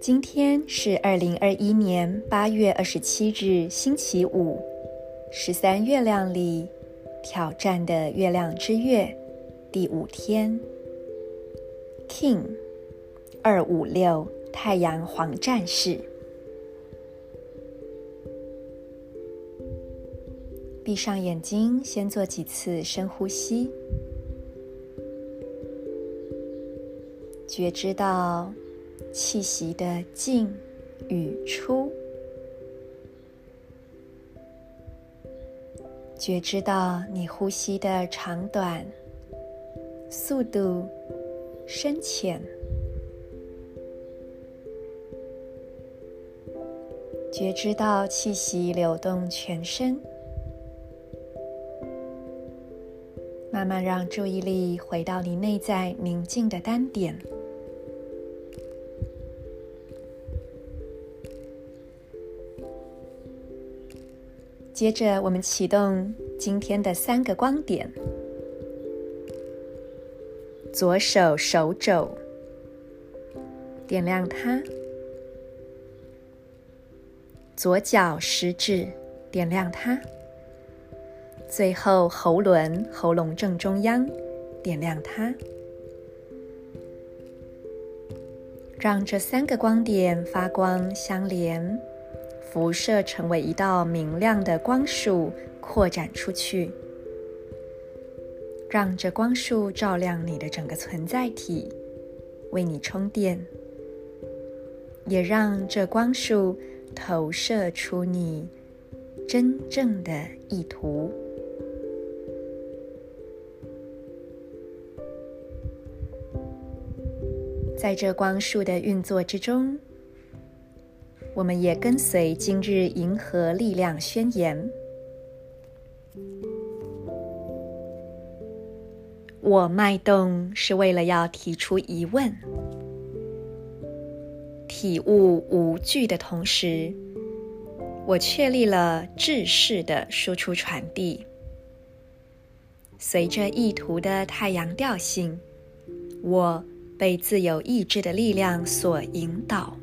今天是二零二一年八月二十七日，星期五，十三月亮里挑战的月亮之月第五天，King 二五六太阳黄战士。闭上眼睛，先做几次深呼吸，觉知到气息的进与出，觉知到你呼吸的长短、速度、深浅，觉知到气息流动全身。慢慢让注意力回到你内在宁静的单点。接着，我们启动今天的三个光点：左手手肘，点亮它；左脚食指，点亮它。最后，喉轮喉咙正中央，点亮它，让这三个光点发光相连，辐射成为一道明亮的光束，扩展出去。让这光束照亮你的整个存在体，为你充电，也让这光束投射出你真正的意图。在这光束的运作之中，我们也跟随今日银河力量宣言：我脉动是为了要提出疑问，体悟无惧的同时，我确立了制式的输出传递，随着意图的太阳调性，我。被自由意志的力量所引导。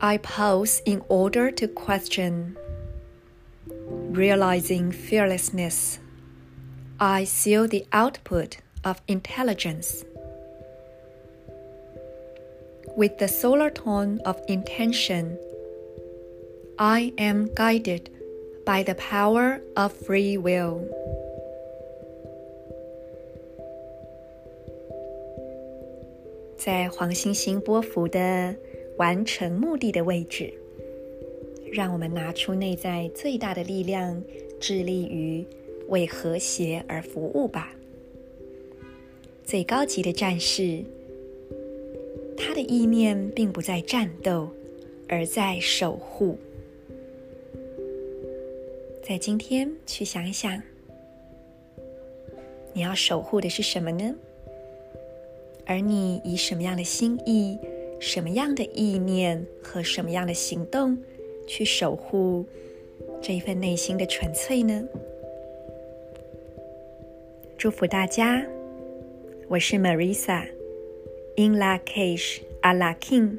I pause in order to question, realizing fearlessness. I seal the output of intelligence. With the solar tone of intention, I am guided by the power of free will. 在黄星星波符的完成目的的位置，让我们拿出内在最大的力量，致力于为和谐而服务吧。最高级的战士，他的意念并不在战斗，而在守护。在今天，去想一想，你要守护的是什么呢？而你以什么样的心意、什么样的意念和什么样的行动去守护这一份内心的纯粹呢？祝福大家，我是 Marisa，In La Cage，A La King。